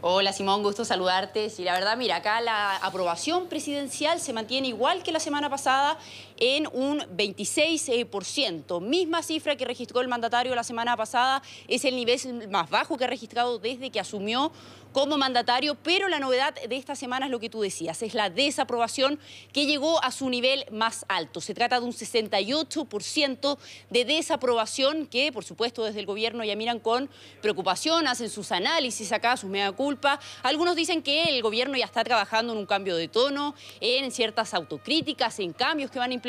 Hola Simón, gusto saludarte. Y la verdad, mira, acá la aprobación presidencial se mantiene igual que la semana pasada en un 26%. Misma cifra que registró el mandatario la semana pasada, es el nivel más bajo que ha registrado desde que asumió como mandatario, pero la novedad de esta semana es lo que tú decías, es la desaprobación que llegó a su nivel más alto. Se trata de un 68% de desaprobación que, por supuesto, desde el gobierno ya miran con preocupación, hacen sus análisis acá, sus mea culpa. Algunos dicen que el gobierno ya está trabajando en un cambio de tono, en ciertas autocríticas, en cambios que van a implementar,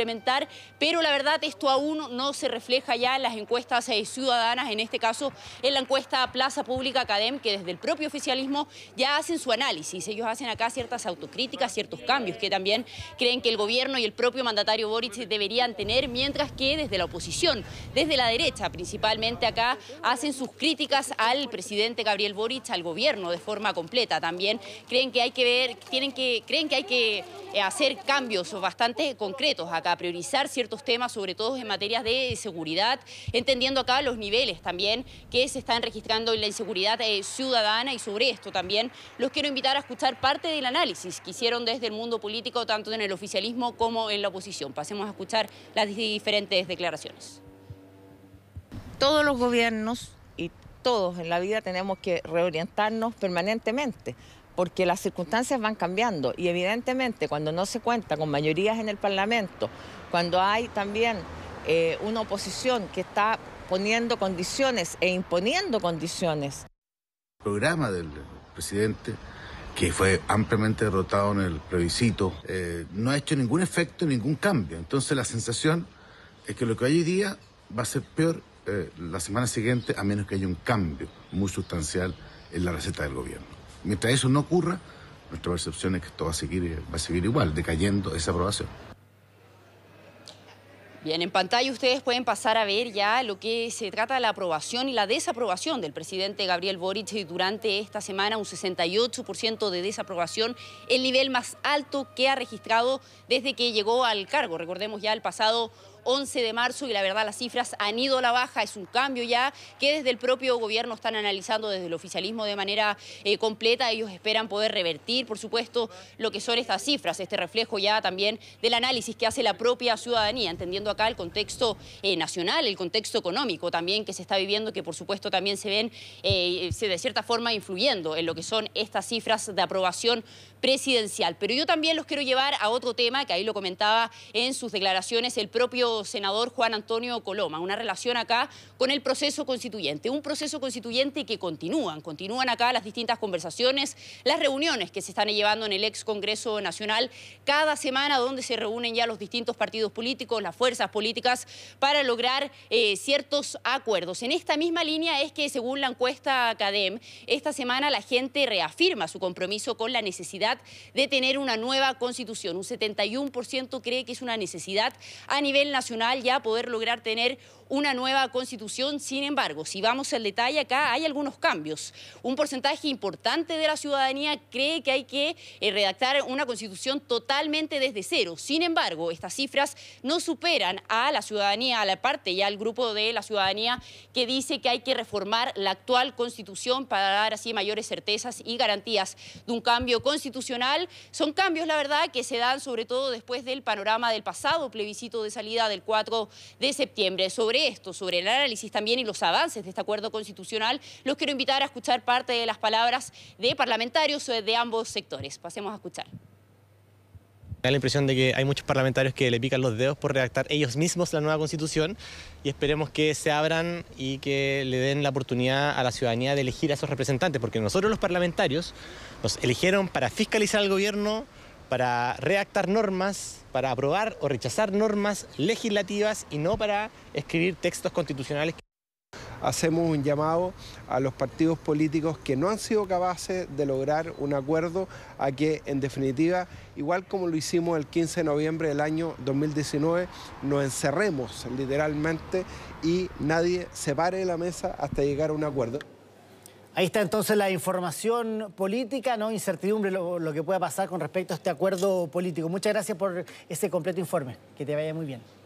pero la verdad esto aún no se refleja ya en las encuestas eh, ciudadanas, en este caso en la encuesta Plaza Pública Academ, que desde el propio oficialismo ya hacen su análisis. Ellos hacen acá ciertas autocríticas, ciertos cambios que también creen que el gobierno y el propio mandatario Boric deberían tener, mientras que desde la oposición, desde la derecha principalmente acá, hacen sus críticas al presidente Gabriel Boric, al gobierno de forma completa. También creen que hay que ver, tienen que, creen que hay que hacer cambios bastante concretos acá, priorizar ciertos temas, sobre todo en materias de seguridad, entendiendo acá los niveles también que se están registrando en la inseguridad eh, ciudadana y sobre esto también los quiero invitar a escuchar parte del análisis que hicieron desde el mundo político, tanto en el oficialismo como en la oposición. Pasemos a escuchar las diferentes declaraciones. Todos los gobiernos y todos en la vida tenemos que reorientarnos permanentemente porque las circunstancias van cambiando y evidentemente cuando no se cuenta con mayorías en el Parlamento, cuando hay también eh, una oposición que está poniendo condiciones e imponiendo condiciones programa del presidente, que fue ampliamente derrotado en el plebiscito, eh, no ha hecho ningún efecto, ningún cambio. Entonces la sensación es que lo que hay hoy día va a ser peor eh, la semana siguiente, a menos que haya un cambio muy sustancial en la receta del gobierno. Mientras eso no ocurra, nuestra percepción es que esto va a seguir, va a seguir igual, decayendo esa aprobación. Bien, en pantalla ustedes pueden pasar a ver ya lo que se trata de la aprobación y la desaprobación del presidente Gabriel Boric durante esta semana, un 68% de desaprobación, el nivel más alto que ha registrado desde que llegó al cargo. Recordemos ya el pasado 11 de marzo y la verdad las cifras han ido a la baja, es un cambio ya que desde el propio gobierno están analizando desde el oficialismo de manera eh, completa. Ellos esperan poder revertir, por supuesto, lo que son estas cifras, este reflejo ya también del análisis que hace la propia ciudadanía, entendiendo acá el contexto eh, nacional, el contexto económico también que se está viviendo, que por supuesto también se ven eh, de cierta forma influyendo en lo que son estas cifras de aprobación presidencial. Pero yo también los quiero llevar a otro tema, que ahí lo comentaba en sus declaraciones el propio senador Juan Antonio Coloma, una relación acá con el proceso constituyente, un proceso constituyente que continúan, continúan acá las distintas conversaciones, las reuniones que se están llevando en el ex Congreso Nacional cada semana donde se reúnen ya los distintos partidos políticos, las fuerzas políticas para lograr eh, ciertos acuerdos. En esta misma línea es que según la encuesta CADEM, esta semana la gente reafirma su compromiso con la necesidad de tener una nueva constitución. Un 71% cree que es una necesidad a nivel nacional ya poder lograr tener una nueva constitución. Sin embargo, si vamos al detalle acá, hay algunos cambios. Un porcentaje importante de la ciudadanía cree que hay que eh, redactar una constitución totalmente desde cero. Sin embargo, estas cifras no superan a la ciudadanía, a la parte ya al grupo de la ciudadanía que dice que hay que reformar la actual constitución para dar así mayores certezas y garantías de un cambio constitucional. Son cambios, la verdad, que se dan sobre todo después del panorama del pasado plebiscito de salida del 4 de septiembre. Sobre esto, sobre el análisis también y los avances de este acuerdo constitucional, los quiero invitar a escuchar parte de las palabras de parlamentarios de ambos sectores. Pasemos a escuchar. Da la impresión de que hay muchos parlamentarios que le pican los dedos por redactar ellos mismos la nueva constitución y esperemos que se abran y que le den la oportunidad a la ciudadanía de elegir a esos representantes, porque nosotros los parlamentarios nos eligieron para fiscalizar al gobierno, para redactar normas, para aprobar o rechazar normas legislativas y no para escribir textos constitucionales. Hacemos un llamado a los partidos políticos que no han sido capaces de lograr un acuerdo a que, en definitiva, igual como lo hicimos el 15 de noviembre del año 2019, nos encerremos literalmente y nadie se pare de la mesa hasta llegar a un acuerdo. Ahí está entonces la información política, no incertidumbre lo, que pueda pasar con respecto a este acuerdo político. Muchas gracias por ese completo informe. Que te vaya muy bien.